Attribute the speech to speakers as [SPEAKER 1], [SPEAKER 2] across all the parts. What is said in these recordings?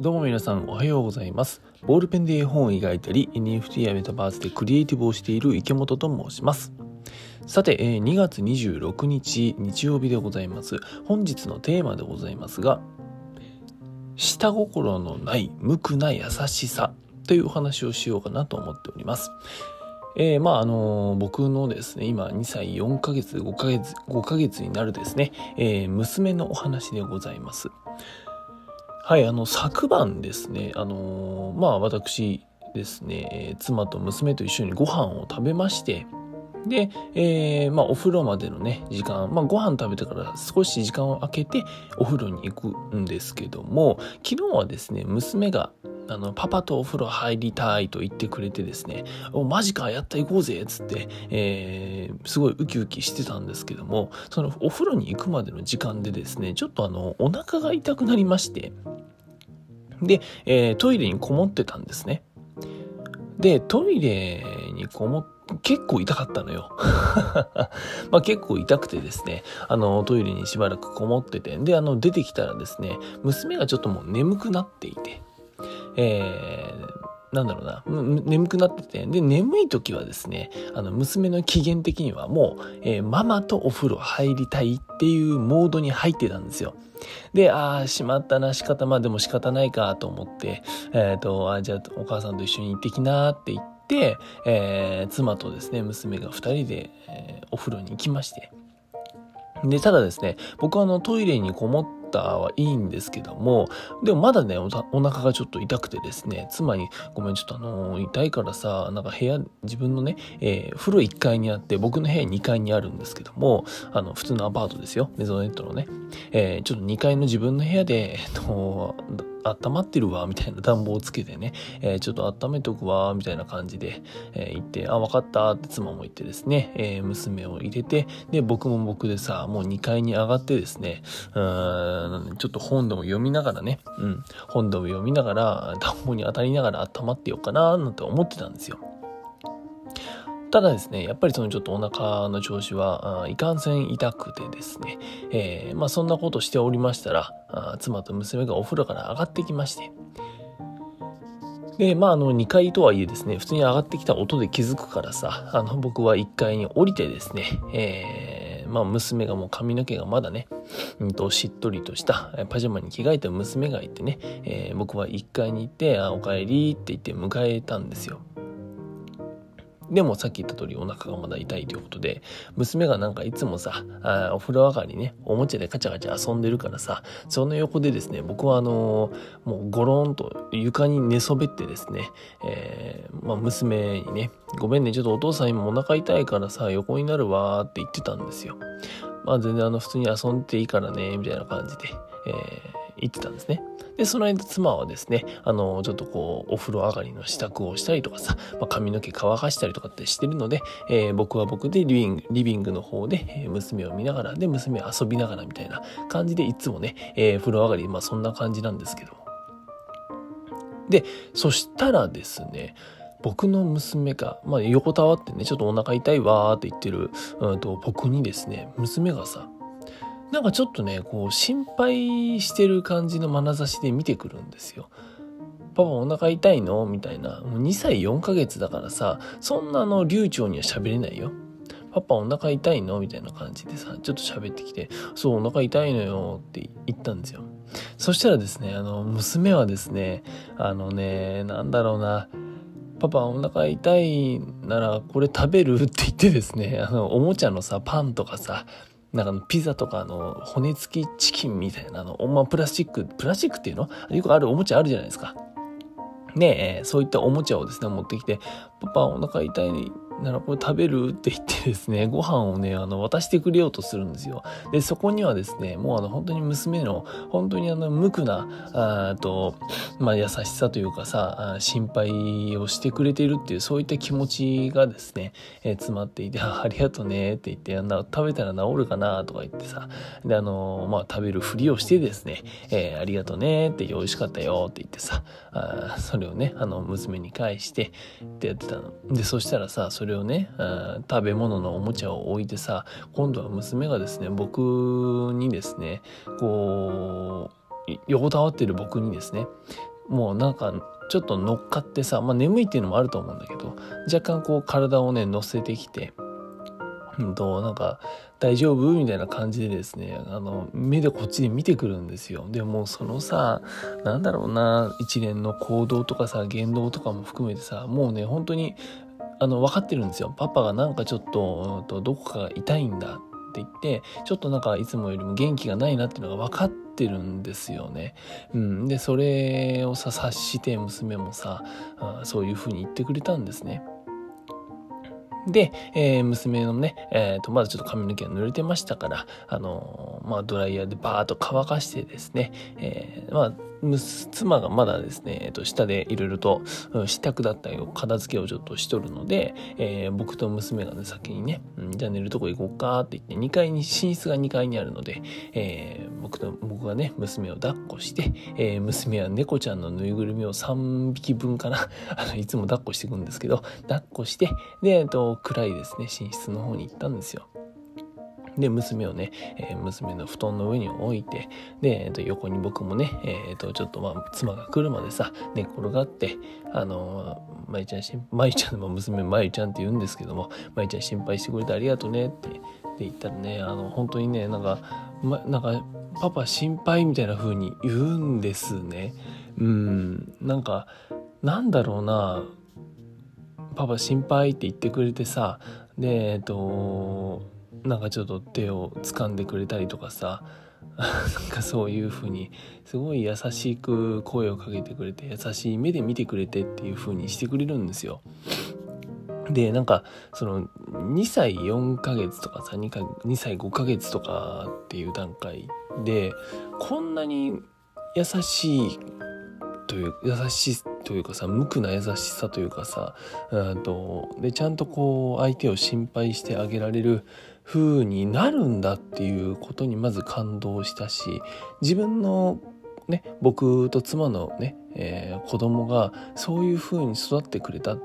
[SPEAKER 1] どうも皆さんおはようございます。ボールペンで絵本を描いたり、NFT やメタバースでクリエイティブをしている池本と申します。さて、2月26日日曜日でございます。本日のテーマでございますが、下心のない無垢な優しさというお話をしようかなと思っております。えーまああの僕のですね今2歳4ヶ月5ヶ月5ヶ月になるですね、えー娘のお話でございますはいあの昨晩ですねあのまあ私ですねえ妻と娘と一緒にご飯を食べましてで、えーまあ、お風呂までのね、時間、まあ、ご飯食べてから少し時間を空けてお風呂に行くんですけども、昨日はですね、娘が、あの、パパとお風呂入りたいと言ってくれてですね、お、マジか、やった行こうぜ、つって、えーすごいウキウキしてたんですけども、そのお風呂に行くまでの時間でですね、ちょっとあの、お腹が痛くなりまして、で、えートイレにこもってたんですね。で、トイレにこもっ結構痛かったのよ。まあ結構痛くてですね、あの、トイレにしばらくこもってて、で、あの、出てきたらですね、娘がちょっともう眠くなっていて、えーなんだろうな、眠くなってて、で、眠い時はですね、あの、娘の機嫌的にはもう、えーママとお風呂入りたいっていうモードに入ってたんですよ。で、ああ、しまったな、仕方、まあでも仕方ないかと思って、えっ、と、あじゃあお母さんと一緒に行ってきなって言って、えー妻とですね、娘が二人で、えーお風呂に行きまして。で、ただですね、僕はあのトイレにこもったはいいんですけども、でもまだね、おお腹がちょっと痛くてですね、妻に、ごめん、ちょっとあの、痛いからさ、なんか部屋、自分のね、えー風呂1階にあって、僕の部屋2階にあるんですけども、あの、普通のアパートですよ、メゾネットのね、えーちょっと2階の自分の部屋で、えっと、温まってるわ、みたいな暖房をつけてね、えーちょっと温めとくわ、みたいな感じで、えー言って、あ、分かったって妻も言ってですね、えー娘を入れて、で、僕も僕でさ、もう2階に上がってですね、うーん、ちょっと本でも読みながらね、うん、本でも読みながら、暖房に当たりながら温まってようかな、なんて思ってたんですよ。ただですね、やっぱりそのちょっとお腹の調子は、いかんせん痛くてですね、えーまあそんなことしておりましたら、妻と娘がお風呂から上がってきまして、で、まあ、あの、2階とはいえですね、普通に上がってきた音で気づくからさ、あの、僕は1階に降りてですね、えー、まあ、娘がもう髪の毛がまだね、うんと、しっとりとしたパジャマに着替えた娘がいてね、えー僕は1階に行って、あ、お帰りって言って迎えたんですよ。でもさっき言った通りお腹がまだ痛いということで、娘がなんかいつもさ、あお風呂上がりね、おもちゃでカチャカチャ遊んでるからさ、その横でですね、僕はあのーもうゴロンと床に寝そべってですね、えーまあ娘にね、ごめんね、ちょっとお父さん今お腹痛いからさ、横になるわーって言ってたんですよ。まあ全然あの普通に遊んでていいからね、みたいな感じで、えー言ってたんですね。で、その間妻はですね、あの、ちょっとこう、お風呂上がりの支度をしたりとかさ、まあ、髪の毛乾かしたりとかってしてるので、えー僕は僕でリビング、リビングの方で、え娘を見ながら、で、娘遊びながらみたいな感じで、いつもね、えー風呂上がり、まあそんな感じなんですけど。で、そしたらですね、僕の娘が、まあ、横たわってね、ちょっとお腹痛いわーって言ってる、うんと、僕にですね、娘がさ、なんかちょっとね、こう、心配してる感じの眼差しで見てくるんですよ。パパお腹痛いの？みたいな。もう2歳4ヶ月だからさ、そんなの流暢には喋れないよ。パパお腹痛いの？みたいな感じでさ、ちょっと喋ってきて、そう、お腹痛いの？よって言ったんですよ。そしたらですね、あの、娘はですね、あのね、なんだろうな、パパお腹痛いならこれ食べる？って言ってですね、あの、おもちゃのさ、パンとかさ、なんかピザとかの骨付きチキンみたいなの、まあ、プラスチック、プラスチックっていうの？よくあるおもちゃあるじゃないですか。ねえ、そういったおもちゃをですね、持ってきて、パパお腹痛いならこれ食べるって言ってですね、ご飯をね、あの、渡してくれようとするんですよ。で、そこにはですね、もうあの、本当に娘の、本当にあの、無垢な、あと、まあ、優しさというかさ、心配をしてくれているっていう、そういった気持ちがですね、えー詰まっていて、あありがとうねって言って、な食べたら治るかなとか言ってさ、で、あのまあ、食べるふりをしてですね、えーありがとうねって、美味しかったよって言ってさ、あそれをね、あの、娘に返して、ってやってたの。で、そしたらさ、それれをね、食べ物のおもちゃを置いてさ、今度は娘がですね、僕にですね、こう、横たわってる僕にですねもうなんかちょっと乗っかってさ、まあ、眠いっていうのもあると思うんだけど若干こう体をね乗せてきてうんとなんか大丈夫みたいな感じでですねあの目でこっちで見てくるんですよ。でもそのさなんだろうな一連の行動とかさ言動とかも含めてさもうね本当にあの分かってるんですよパパがなんかちょっととどこかが痛いんだって言ってちょっとなんかいつもよりも元気がないなっていうのが分かってるんですよね。うん、でそれをさ察して娘もさあそういうふうに言ってくれたんですね。で、えー、娘のね、えーと、まだちょっと髪の毛が濡れてましたから、あのー、まあ、ドライヤーでバーッと乾かしてですね、えー、まあ、妻がまだですね、えっと、下でいろいろと、支度だったりを片付けをちょっとしとるので、えー、僕と娘がね、先にね、うん、じゃあ寝るとこ行こうかって言って、2階に、寝室が2階にあるので、えー、僕と、僕がね、娘を抱っこして、えー、娘は猫ちゃんのぬいぐるみを3匹分かな、あの、いつも抱っこしていくんですけど、抱っこして、で、えっと、暗いですね、寝室の方に行ったんですよ。で、娘をね、えー、娘の布団の上に置いて、で、えー、と横に僕もね、えー、とちょっとまあ、妻が来るまでさ、寝転がって、あのー、まゆちゃんしん、まゆちゃんの娘、まゆちゃんって言うんですけども、まゆちゃん心配してくれてありがとうねって、って言ったらね、あの、本当にね、なんか、ま、なんか、パパ心配みたいな風に言うんですね。うん、なんか、なんだろうな、パパ心配って言ってくれてさ、で、えっと、なんかちょっと手を掴んでくれたりとかさ なんかそういう風にすごい優しく声をかけてくれて優しい目で見てくれてっていう風にしてくれるんですよ。でなんかその2歳4ヶ月とかさ 2, か2歳5ヶ月とかっていう段階でこんなに優しいという優しいというかさ無垢な優しさというかさとでちゃんとこう相手を心配してあげられる風になるんだっていうことにまず感動したし自分のね僕と妻のね、えー、子供がそういう風に育ってくれた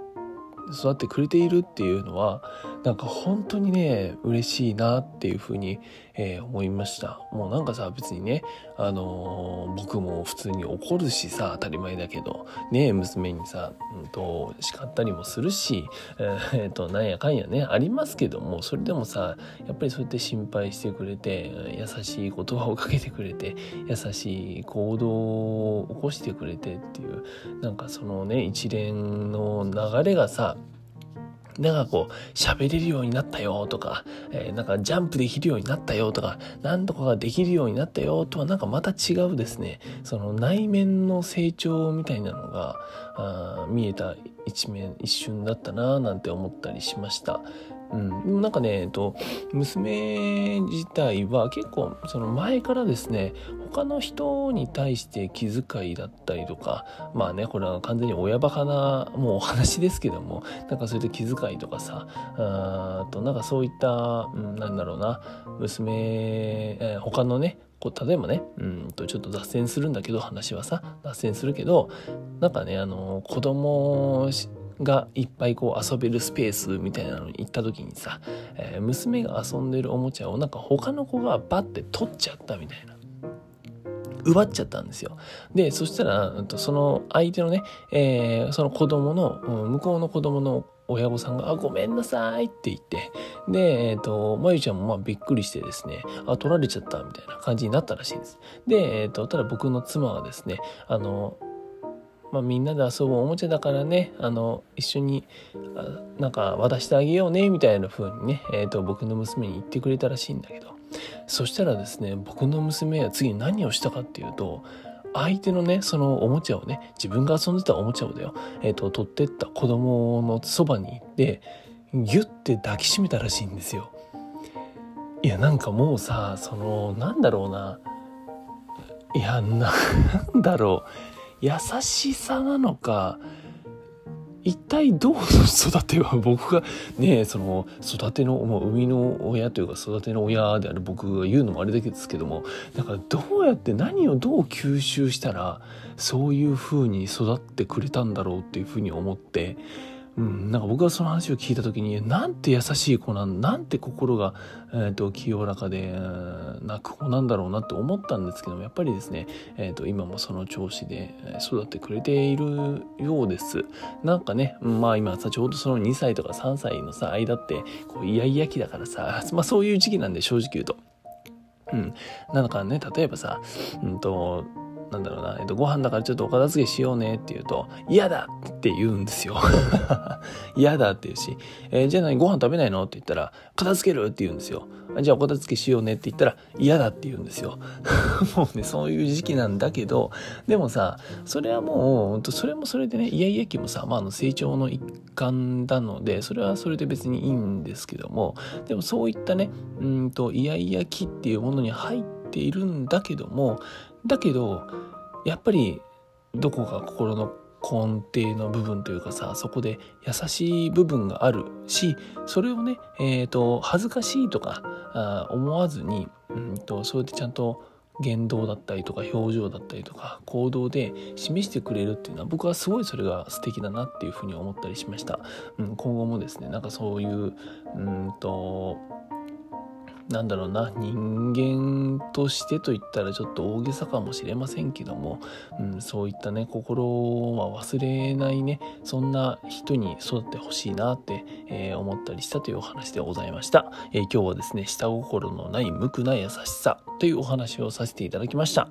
[SPEAKER 1] 育ってくれているっていうのはなんか本当にね嬉しいなっていうふうに、えー、思いました。もうなんかさ別にねあのー、僕も普通に怒るしさ当たり前だけどね娘にさ、うんと、叱ったりもするしえー、となんやかんやねありますけどもそれでもさやっぱりそうやって心配してくれて優しい言葉をかけてくれて優しい行動を起こしてくれてっていうなんかそのね一連の流れがさなんかこう、喋れるようになったよとか、えー、なんかジャンプできるようになったよとか、なんとかができるようになったよとはなんかまた違うですね、その内面の成長みたいなのが、あ見えた一面、一瞬だったなぁなんて思ったりしました。うん、なんかね、えっと、娘自体は結構その前からですね他の人に対して気遣いだったりとかまあねこれは完全に親バカなもうお話ですけどもなんかそういった気遣いとかさあとなんかそういった、うん、なんだろうな娘、えー、他のねこう例えばねうんとちょっと脱線するんだけど話はさ脱線するけどなんかねあの子供がいっぱいこう遊べるスペースみたいなのに行った時にさ、えー、娘が遊んでるおもちゃをなんか他の子がバッて取っちゃったみたいな。奪っちゃったんですよ。で、そしたら、その相手のね、えー、その子供の、向こうの子供の親御さんが、あ、ごめんなさいって言って、で、えっ、ー、と、まゆちゃんもまあびっくりしてですね、あ、取られちゃったみたいな感じになったらしいんです。で、えっ、ー、と、ただ僕の妻はですね、あの、まあ、みんなで遊ぶおもちゃだからねあの一緒になんか渡してあげようねみたいな風にね、えーと、僕の娘に言ってくれたらしいんだけど。そしたらですね僕の娘は次何をしたかっていうと相手のねそのおもちゃをね自分が遊んでたおもちゃをだよ、えーと、取ってった子供のそばに行ってギュッて抱きしめたらしいんですよ。いやなんかもうさそのなんだろうな。いやなんだろう。優しさなのか一体どう育ては 僕がねその育てのもう生みの親というか育ての親である僕が言うのもあれだけですけどもだからどうやって何をどう吸収したらそういう風に育ってくれたんだろうっていう風に思ってうん、なんか僕がその話を聞いた時になんて優しい子なんなんて心が、えーと、清らかでな子なんだろうなって思ったんですけどもやっぱりですね、えーと、今もその調子で育ってくれているようですなんかねまあ今さちょうどその2歳とか3歳のさ間ってこうイヤイヤ期だからさ、まあ、そういう時期なんで正直言うと。うん。なんかね、例えばさ、うんと、なんだろうな、えっと、ご飯だからちょっとお片付けしようねって言うと、嫌だって言うんですよ。嫌だって言うし、えー、じゃあ何？ご飯食べないの？って言ったら、片付けるって言うんですよ。じゃあお片付けしようねって言ったら、嫌だって言うんですよ。もうね、そういう時期なんだけど、でもさ、それはもう、それもそれでね、イヤイヤ期もさ、まあ、あの成長の一環なので、それはそれで別にいいんですけども、でもそういったね、うんと、イヤイヤ期っていうものに入ってているんだけども、だけどやっぱりどこか心の根底の部分というかさそこで優しい部分があるしそれをね、えーと、恥ずかしいとかあ思わずに、うんと、そうやってちゃんと言動だったりとか表情だったりとか行動で示してくれるっていうのは僕はすごいそれが素敵だなっていうふうに思ったりしました、うん、今後もですねなんかそういううんとなんだろうな人間としてと言ったらちょっと大げさかもしれませんけども、うん、そういったね心は忘れないねそんな人に育ってほしいなって、えー、思ったりしたというお話でございました、えー、今日はですね下心のない無垢な優しさというお話をさせていただきました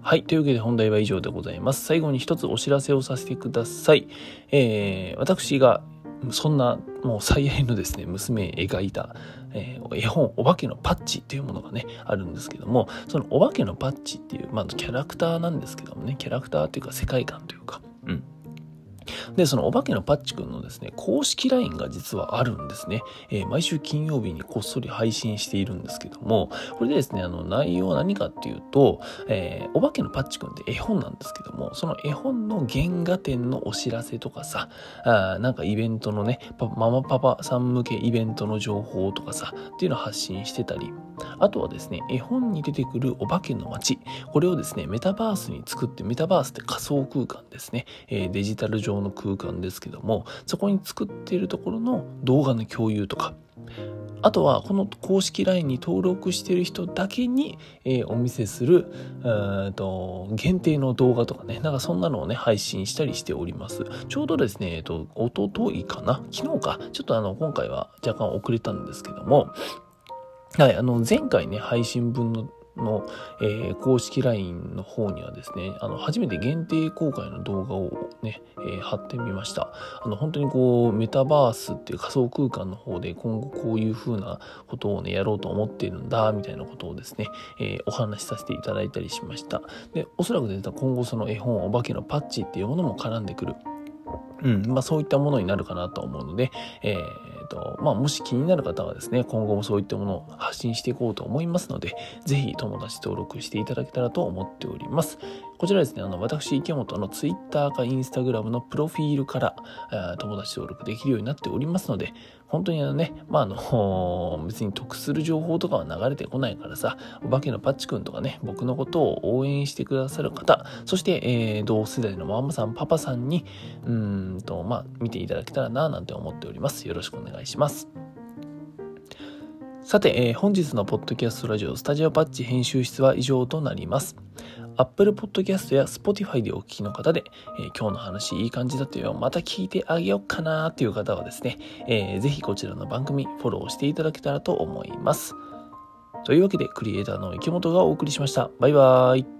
[SPEAKER 1] はい。というわけで本題は以上でございます。最後に一つお知らせをさせてください。えー、私がそんなもう最愛のですね、娘描いた、えー、絵本、お化けのパッチっていうものがね、あるんですけども、そのお化けのパッチっていう、まあ、キャラクターなんですけどもね、キャラクターというか世界観というか、うん。で、そのお化けのパッチくんのですね、公式 LINE が実はあるんですね。えー、毎週金曜日にこっそり配信しているんですけども、これでですね、あの内容は何かっていうと、えー、お化けのパッチくんって絵本なんですけども、その絵本の原画展のお知らせとかさ、あなんかイベントのね、ママパパさん向けイベントの情報とかさ、っていうのを発信してたり、あとはですね、絵本に出てくるお化けの街、これをですね、メタバースに作って、メタバースって仮想空間ですね、えー、デジタル上の空間ですけども、そこに作っているところの動画の共有とか、あとはこの公式 LINE に登録している人だけに、えー、お見せすると限定の動画とかね、なんかそんなのをね、配信したりしております。ちょうどですね、えっ、と、おとといかな？昨日か？ちょっとあの、今回は若干遅れたんですけども、はい、あの、前回ね、配信分のの、えー、公式 LINE の方にはですね、あの、初めて限定公開の動画をね、えー、貼ってみました。あの、本当にこう、メタバースっていう仮想空間の方で今後こういう風なことをね、やろうと思っているんだ、みたいなことをですね、えー、お話しさせていただいたりしました。で、おそらくですね、今後その絵本、お化けのパッチっていうものも絡んでくる。うん、まあそういったものになるかなと思うので、えー、と、まあもし気になる方はですね、今後もそういったものを発信していこうと思いますので、是非友達登録していただけたらと思っております。こちらですね、あの、私、池本の Twitter か Instagram のプロフィールから、友達登録できるようになっておりますので、本当にあのね、まあ、あの、別に得する情報とかは流れてこないからさ、お化けのパッチくんとかね、僕のことを応援してくださる方、そして、えー、同世代のママさん、パパさんに、うんと、まあ、見ていただけたらな、なんて思っております。よろしくお願いします。さて、えー、本日のポッドキャストラジオスタジオパッチ編集室は以上となります。Apple Podcast や Spotify でお聞きの方で、えー、今日の話いい感じだというまた聞いてあげようかなという方はですね、えー、ぜひこちらの番組フォローしていただけたらと思います。というわけで、クリエイターの池本がお送りしました。バイバーイ。